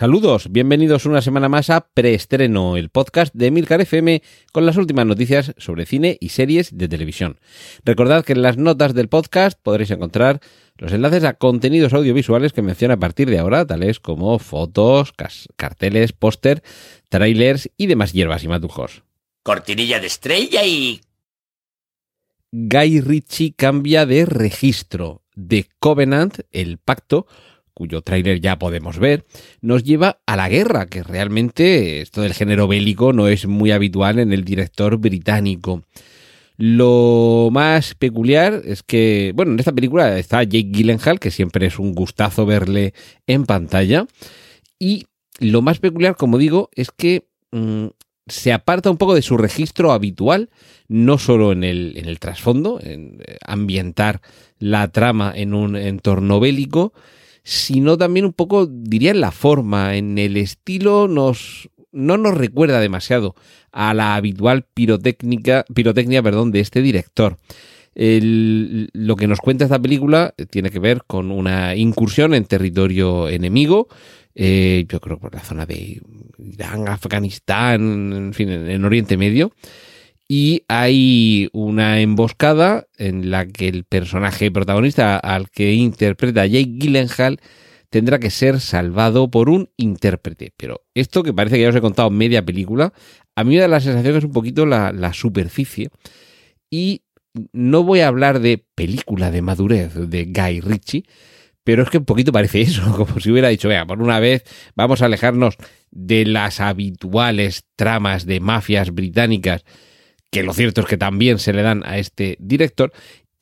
Saludos, bienvenidos una semana más a Preestreno, el podcast de Milcar FM con las últimas noticias sobre cine y series de televisión. Recordad que en las notas del podcast podréis encontrar los enlaces a contenidos audiovisuales que menciono a partir de ahora, tales como fotos, carteles, póster, trailers y demás hierbas y matujos. Cortinilla de estrella y... Guy Ritchie cambia de registro. The Covenant, el pacto, cuyo tráiler ya podemos ver, nos lleva a la guerra, que realmente esto del género bélico no es muy habitual en el director británico. Lo más peculiar es que, bueno, en esta película está Jake Gyllenhaal, que siempre es un gustazo verle en pantalla, y lo más peculiar, como digo, es que mm, se aparta un poco de su registro habitual, no solo en el, en el trasfondo, en eh, ambientar la trama en un entorno bélico, sino también un poco, diría, en la forma, en el estilo, nos, no nos recuerda demasiado a la habitual pirotécnica, pirotecnia perdón, de este director. lo que nos cuenta esta película tiene que ver con una incursión en territorio enemigo, eh, yo creo por la zona de Irán, Afganistán, en fin, en Oriente Medio, y hay una emboscada en la que el personaje protagonista al que interpreta Jake Gyllenhaal tendrá que ser salvado por un intérprete. Pero esto que parece que ya os he contado media película, a mí me da la sensación que es un poquito la, la superficie. Y no voy a hablar de película de madurez de Guy Ritchie, pero es que un poquito parece eso, como si hubiera dicho, vea, por una vez vamos a alejarnos de las habituales tramas de mafias británicas que lo cierto es que también se le dan a este director,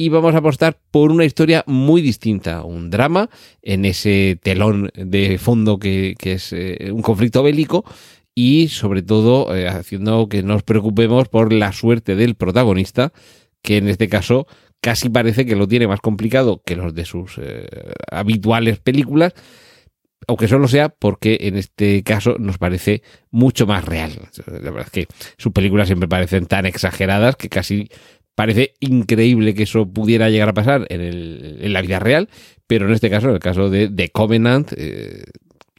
y vamos a apostar por una historia muy distinta, un drama en ese telón de fondo que, es eh, un conflicto bélico y sobre todo eh, haciendo que nos preocupemos por la suerte del protagonista, que en este caso casi parece que lo tiene más complicado que los de sus eh, habituales películas, aunque solo sea porque en este caso nos parece mucho más real. La verdad es que sus películas siempre parecen tan exageradas que casi parece increíble que eso pudiera llegar a pasar en, la vida real, pero en este caso, en el caso de The Covenant, eh,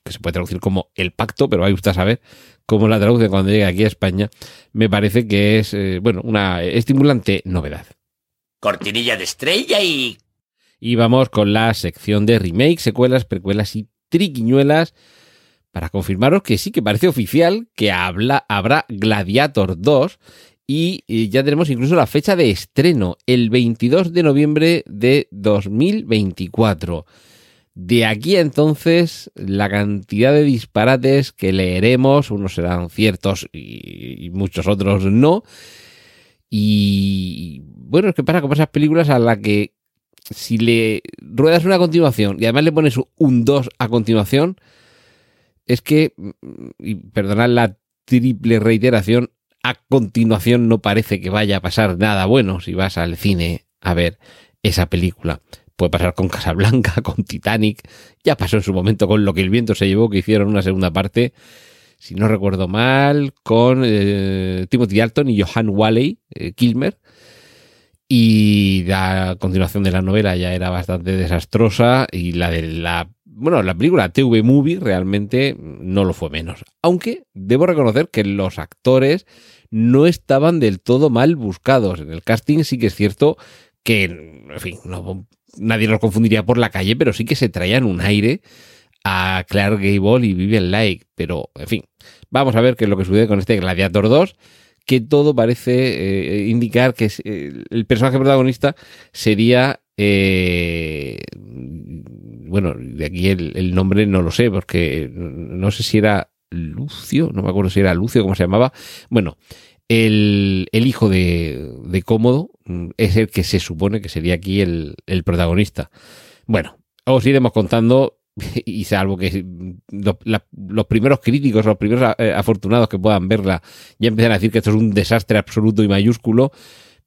que se puede traducir como el pacto, pero hay usted a saber cómo la traducen cuando llegue aquí a España, me parece que es, eh, bueno, una estimulante novedad. Cortinilla de estrella y... Y vamos con la sección de remake, secuelas, precuelas y triquiñuelas para confirmaros que sí que parece oficial que habla, habrá Gladiator 2 y ya tenemos incluso la fecha de estreno, el 22 de noviembre de 2024. De aquí entonces, la cantidad de disparates que leeremos, unos serán ciertos y, muchos otros no. Y bueno, es que pasa con esas películas a las que si le ruedas una continuación y además le pones un 2 a continuación, es que, y perdonad la triple reiteración, a continuación no parece que vaya a pasar nada bueno si vas al cine a ver esa película. Puede pasar con Casablanca, con Titanic, ya pasó en su momento con Lo que el viento se llevó, que hicieron una segunda parte, si no recuerdo mal, con eh, Timothy Dalton y Johan Walley, eh, Kilmer, y la continuación de la novela ya era bastante desastrosa y la de la bueno, la película TV Movie realmente no lo fue menos. Aunque debo reconocer que los actores no estaban del todo mal buscados. En el casting sí que es cierto que, en fin, nadie los confundiría por la calle, pero sí que se traían un aire a Clark Gable y Vivian Lake. Pero, en fin, vamos a ver qué es lo que sucede con este Gladiator 2 que todo parece eh, indicar que eh, el personaje protagonista sería eh, bueno, de aquí el, nombre no lo sé, porque no sé si era Lucio, no me acuerdo si era Lucio, cómo se llamaba. Bueno, el, hijo de, de, Cómodo mm, es el que se supone que sería aquí el, el protagonista. Bueno, os iremos contando y salvo que los, primeros críticos, los primeros eh, afortunados que puedan verla, ya empiezan a decir que esto es un desastre absoluto y mayúsculo,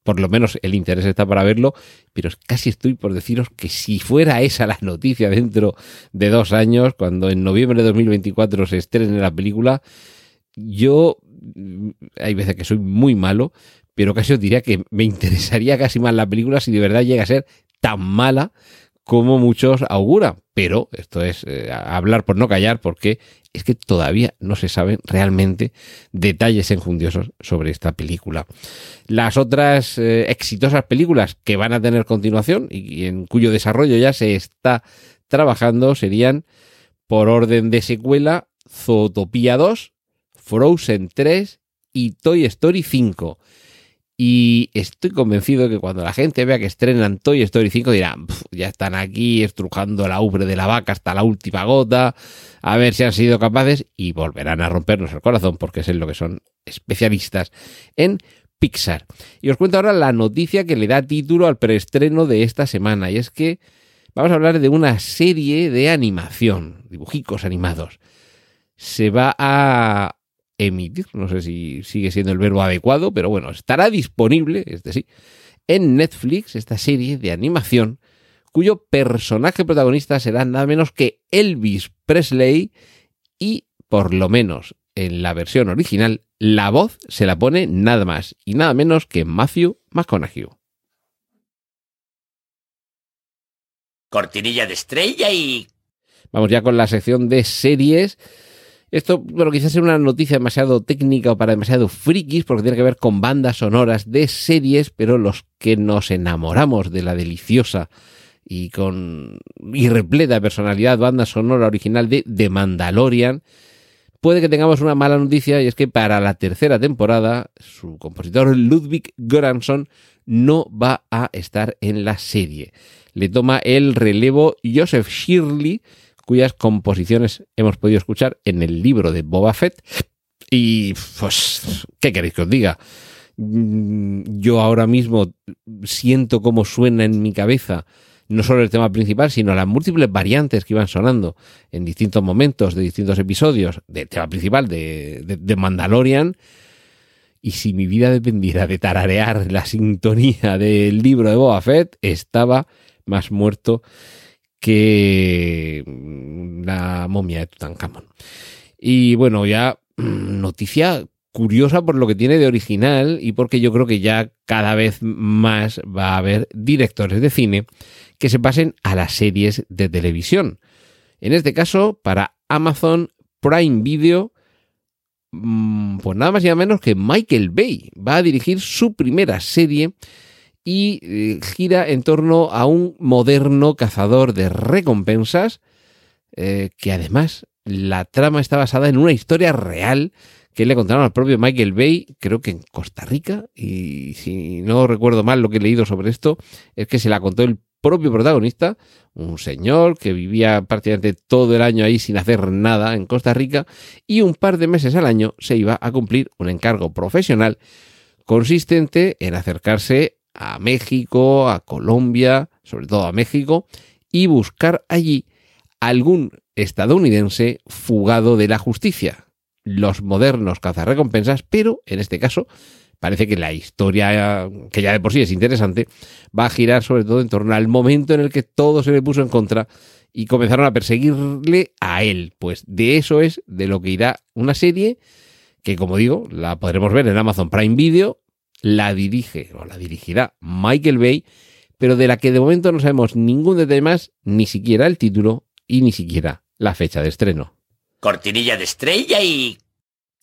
por lo menos el interés está para verlo, pero casi estoy por deciros que si fuera esa la noticia dentro de dos años, cuando en noviembre de 2024 se estrene la película, yo mm, hay veces que soy muy malo, pero casi os diría que me interesaría casi más la película si de verdad llega a ser tan mala como muchos auguran. Pero esto es eh, hablar por no callar, porque es que todavía no se saben realmente detalles enjundiosos sobre esta película. Las otras eh, exitosas películas que van a tener continuación y en cuyo desarrollo ya se está trabajando serían, por orden de secuela, Zootopia 2, Frozen 3 y Toy Story 5. Y estoy convencido que cuando la gente vea que estrenan Toy Story 5 dirán, ya están aquí estrujando la ubre de la vaca hasta la última gota, a ver si han sido capaces y volverán a rompernos el corazón porque es en lo que son especialistas en Pixar. Y os cuento ahora la noticia que le da título al preestreno de esta semana y es que vamos a hablar de una serie de animación, dibujicos animados. Se va a emitir, no sé si sigue siendo el verbo adecuado, pero bueno, estará disponible, este sí, en Netflix esta serie de animación cuyo personaje protagonista será nada menos que Elvis Presley y por lo menos en la versión original la voz se la pone nada más y nada menos que Matthew McConaughey. Cortinilla de estrella y... Vamos ya con la sección de series. Esto, bueno, quizás sea una noticia demasiado técnica o para demasiado frikis, porque tiene que ver con bandas sonoras de series, pero los que nos enamoramos de la deliciosa y con y repleta personalidad banda sonora original de The Mandalorian, puede que tengamos una mala noticia y es que para la tercera temporada su compositor Ludwig Göransson no va a estar en la serie. Le toma el relevo Joseph Shirley, cuyas composiciones hemos podido escuchar en el libro de Boba Fett. Y pues, ¿qué queréis que os diga? Mm, yo ahora mismo siento cómo suena en mi cabeza no solo el tema principal, sino las múltiples variantes que iban sonando en distintos momentos de distintos episodios del tema principal de, de, de Mandalorian. Y si mi vida dependiera de tararear la sintonía del libro de Boba Fett, estaba más muerto que la momia de Tutankamón. Y bueno, ya mm, noticia curiosa por lo que tiene de original y porque yo creo que ya cada vez más va a haber directores de cine que se pasen a las series de televisión. En este caso, para Amazon Prime Video, mm, pues nada más y nada menos que Michael Bay va a dirigir su primera serie y eh, gira en torno a un moderno cazador de recompensas eh, que además la trama está basada en una historia real que le contaron al propio Michael Bay, creo que en Costa Rica, y si no recuerdo mal lo que he leído sobre esto, es que se la contó el propio protagonista, un señor que vivía prácticamente todo el año ahí sin hacer nada en Costa Rica, y un par de meses al año se iba a cumplir un encargo profesional consistente en acercarse a México, a Colombia, sobre todo a México, y buscar allí algún estadounidense fugado de la justicia, los modernos cazarrecompensas, pero en este caso parece que la historia, que ya de por sí es interesante, va a girar sobre todo en torno al momento en el que todo se le puso en contra y comenzaron a perseguirle a él. Pues de eso es de lo que irá una serie que, como digo, la podremos ver en Amazon Prime Video, la dirige o la dirigirá Michael Bay, pero de la que de momento no sabemos ningún detalle más, ni siquiera el título y ni siquiera la fecha de estreno. Cortinilla de estrella y...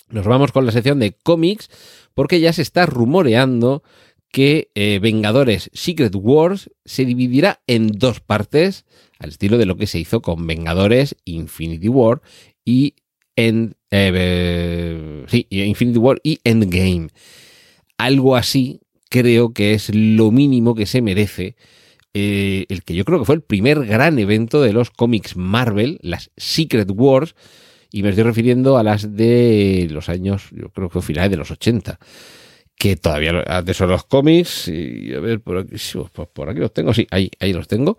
Nos vamos con la sección de cómics porque ya se está rumoreando que eh, Vengadores Secret Wars se dividirá en dos partes, al estilo de lo que se hizo con Vengadores Infinity War y End, eh, sí, Infinity War y Endgame. Algo así creo que es lo mínimo que se merece eh, el que yo creo que fue el primer gran evento de los cómics Marvel, las Secret Wars, y me estoy refiriendo a las de los años, yo creo que finales de los 80, que todavía de esos los cómics, y a ver, por aquí, por aquí los tengo, sí, ahí, ahí los tengo.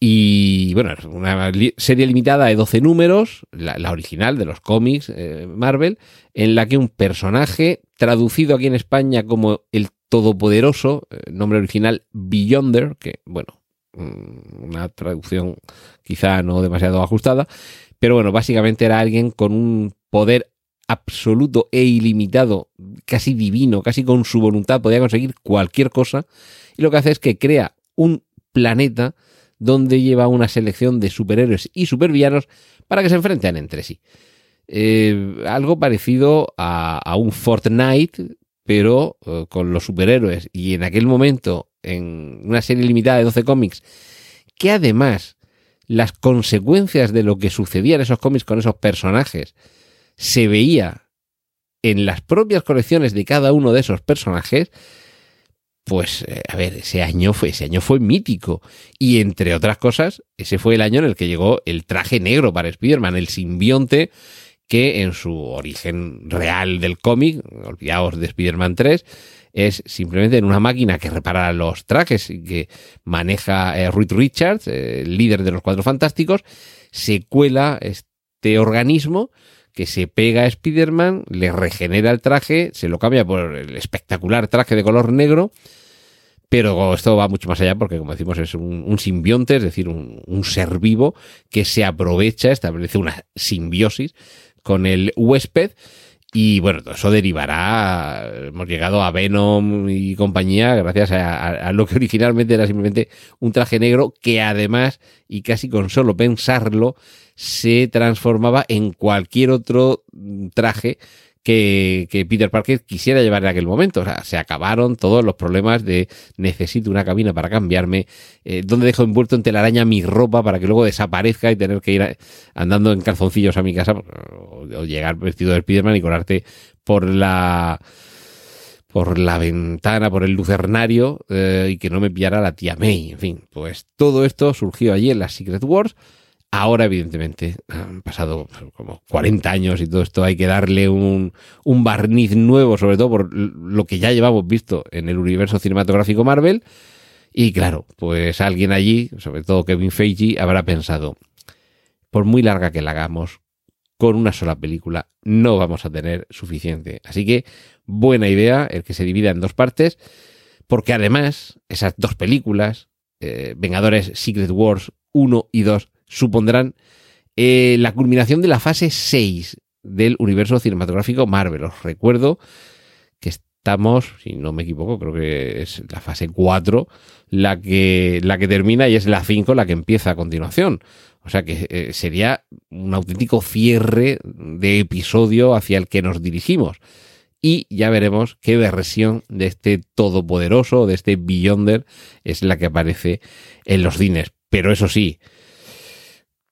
Y bueno, una serie limitada de 12 números, la, la original de los cómics eh, Marvel, en la que un personaje traducido aquí en España como el todopoderoso, eh, nombre original Beyonder, que bueno, mm, una traducción quizá no demasiado ajustada, pero bueno, básicamente era alguien con un poder absoluto e ilimitado, casi divino, casi con su voluntad, podía conseguir cualquier cosa, y lo que hace es que crea un planeta donde lleva una selección de superhéroes y supervillanos para que se enfrenten entre sí. Eh, algo parecido a, a, un Fortnite, pero uh, con los superhéroes. Y en aquel momento, en una serie limitada de 12 cómics, que además las consecuencias de lo que sucedía en esos cómics con esos personajes se veía en las propias colecciones de cada uno de esos personajes, pues eh, a ver, ese año fue ese año fue mítico y entre otras cosas, ese fue el año en el que llegó el traje negro para Spider-Man, el simbionte que en su origen real del cómic, olvidaos de Spider-Man 3, es simplemente en una máquina que repara los trajes y que maneja eh, Reed Richards, eh, líder de los Cuatro Fantásticos, se cuela este organismo que se pega a Spider-Man, le regenera el traje, se lo cambia por el espectacular traje de color negro, pero esto va mucho más allá porque, como decimos, es un, un simbionte, es decir, un, un, ser vivo que se aprovecha, establece una simbiosis con el huésped. Y bueno, eso derivará, hemos llegado a Venom y compañía gracias a, a, a, lo que originalmente era simplemente un traje negro que además, y casi con solo pensarlo, se transformaba en cualquier otro traje que, Peter Parker quisiera llevar en aquel momento. O sea, se acabaron todos los problemas de necesito una cabina para cambiarme, eh, donde dejo envuelto en telaraña mi ropa para que luego desaparezca y tener que ir andando en calzoncillos a mi casa o, o llegar vestido de Spiderman y colarte por la por la ventana, por el lucernario eh, y que no me pillara la tía May. En fin, pues todo esto surgió allí en las Secret Wars. Ahora, evidentemente, han pasado como 40 años y todo esto hay que darle un, un, barniz nuevo, sobre todo por lo que ya llevamos visto en el universo cinematográfico Marvel. Y claro, pues alguien allí, sobre todo Kevin Feige, habrá pensado, por muy larga que la hagamos, con una sola película no vamos a tener suficiente. Así que buena idea el que se divida en dos partes, porque además esas dos películas, eh, Vengadores Secret Wars 1 y 2, supondrán eh, la culminación de la fase 6 del universo cinematográfico Marvel. Os recuerdo que estamos, si no me equivoco, creo que es la fase 4 la que, la que termina y es la 5 la que empieza a continuación. O sea que eh, sería un auténtico cierre de episodio hacia el que nos dirigimos. Y ya veremos qué versión de este todopoderoso, de este Beyonder, es la que aparece en los cines. Pero eso sí,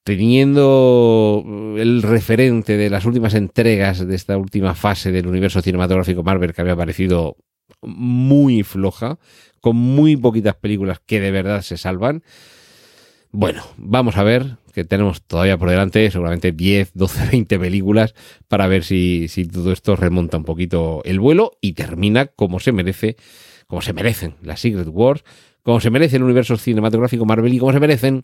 teniendo el referente de las últimas entregas de esta última fase del universo cinematográfico Marvel que había parecido muy floja, con muy poquitas películas que de verdad se salvan. Bueno, vamos a ver, que tenemos todavía por delante seguramente 10, 12, 20 películas para ver si, si todo esto remonta un poquito el vuelo y termina como se merece, como se merecen las Secret Wars, como se merece el universo cinematográfico Marvel y como se merecen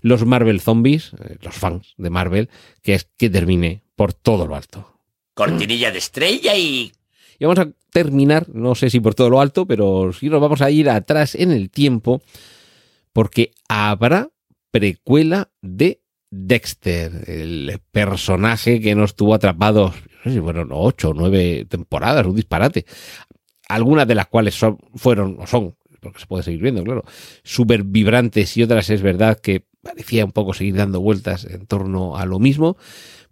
los Marvel Zombies, eh, los fans de Marvel, que es que termine por todo lo alto. Cortinilla de estrella y... Y vamos a terminar, no sé si por todo lo alto, pero sí nos vamos a ir atrás en el tiempo, porque habrá precuela de Dexter, el personaje que nos tuvo atrapados, no sé si fueron ocho o nueve temporadas, un disparate. Algunas de las cuales son, fueron o son, porque se puede seguir viendo, claro, súper vibrantes y otras es verdad que parecía un poco seguir dando vueltas en torno a lo mismo.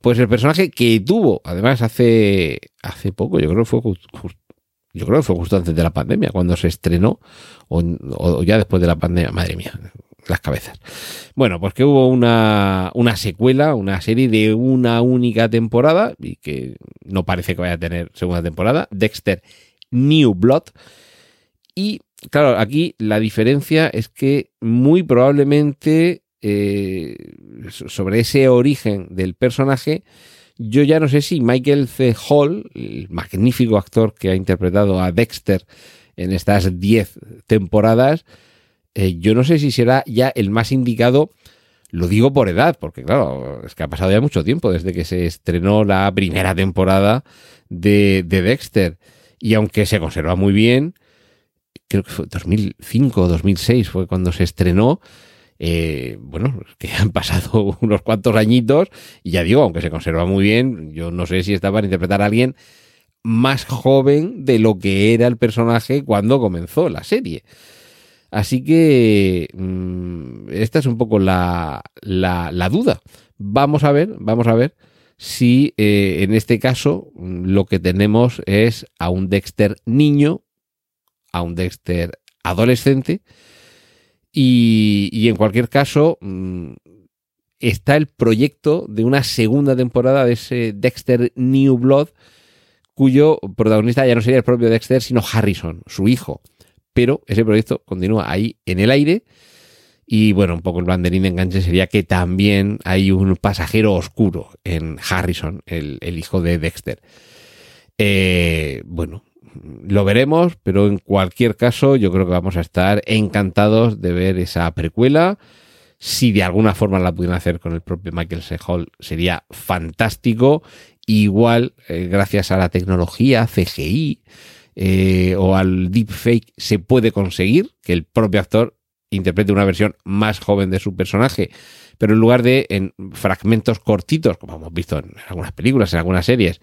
Pues el personaje que tuvo, además, hace, hace poco, yo creo que fue just, yo creo que fue justo antes de la pandemia, cuando se estrenó, o, o ya después de la pandemia, madre mía, las cabezas. Bueno, pues que hubo una, una secuela, una serie de una única temporada, y que no parece que vaya a tener segunda temporada, Dexter New Blood. Y claro, aquí la diferencia es que muy probablemente eh, sobre ese origen del personaje, yo ya no sé si Michael C. Hall, el magnífico actor que ha interpretado a Dexter en estas 10 temporadas, eh, yo no sé si será ya el más indicado, lo digo por edad, porque claro, es que ha pasado ya mucho tiempo desde que se estrenó la primera temporada de, de Dexter, y aunque se conserva muy bien, creo que fue 2005 o 2006 fue cuando se estrenó. Eh, bueno, que han pasado unos cuantos añitos y ya digo, aunque se conserva muy bien, yo no sé si está para interpretar a alguien más joven de lo que era el personaje cuando comenzó la serie. Así que mmm, esta es un poco la, la, duda. Vamos a ver, vamos a ver si eh, en este caso lo que tenemos es a un Dexter niño, a un Dexter adolescente y, en cualquier caso mmm, está el proyecto de una segunda temporada de ese Dexter New Blood cuyo protagonista ya no sería el propio Dexter, sino Harrison, su hijo. Pero ese proyecto continúa ahí en el aire. Y bueno, un poco el banderín de enganche sería que también hay un pasajero oscuro en Harrison, el, el hijo de Dexter. Eh, bueno, lo veremos, pero en cualquier caso yo creo que vamos a estar encantados de ver esa precuela. Si de alguna forma la pudieran hacer con el propio Michael C. Hall sería fantástico. Igual, eh, gracias a la tecnología CGI eh, o al deepfake, se puede conseguir que el propio actor interprete una versión más joven de su personaje, pero en lugar de en fragmentos cortitos, como hemos visto en algunas películas, en algunas series,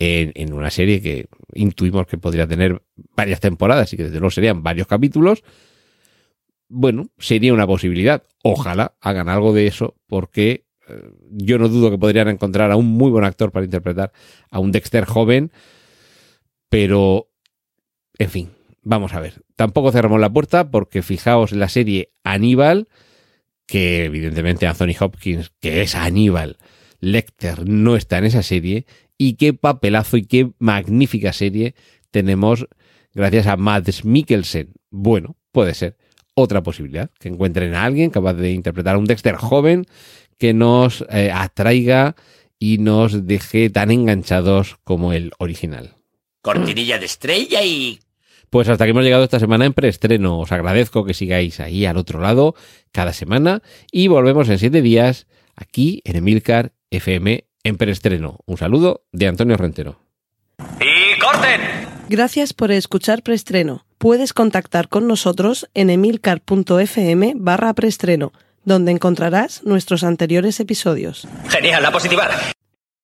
en, en una serie que intuimos que podría tener varias temporadas y que desde luego serían varios capítulos, bueno, sería una posibilidad. Ojalá hagan algo de eso porque yo no dudo que podrían encontrar a un muy buen actor para interpretar a un Dexter joven, pero, en fin, vamos a ver. Tampoco cerramos la puerta porque fijaos la serie Aníbal, que evidentemente Anthony Hopkins, que es Aníbal, Lecter no está en esa serie, y qué papelazo y qué magnífica serie tenemos gracias a Mads Mikkelsen. Bueno, puede ser otra posibilidad, que encuentren a alguien capaz de interpretar a un Dexter joven que nos eh, atraiga y nos deje tan enganchados como el original. Cortinilla de estrella y... Pues hasta que hemos llegado esta semana en preestreno. Os agradezco que sigáis ahí al otro lado cada semana y volvemos en siete días aquí en Emilcar FM en preestreno. Un saludo de Antonio Rentero. ¡Y corten! Gracias por escuchar preestreno. Puedes contactar con nosotros en emilcar.fm barra preestreno donde encontrarás nuestros anteriores episodios. Genial, la positiva.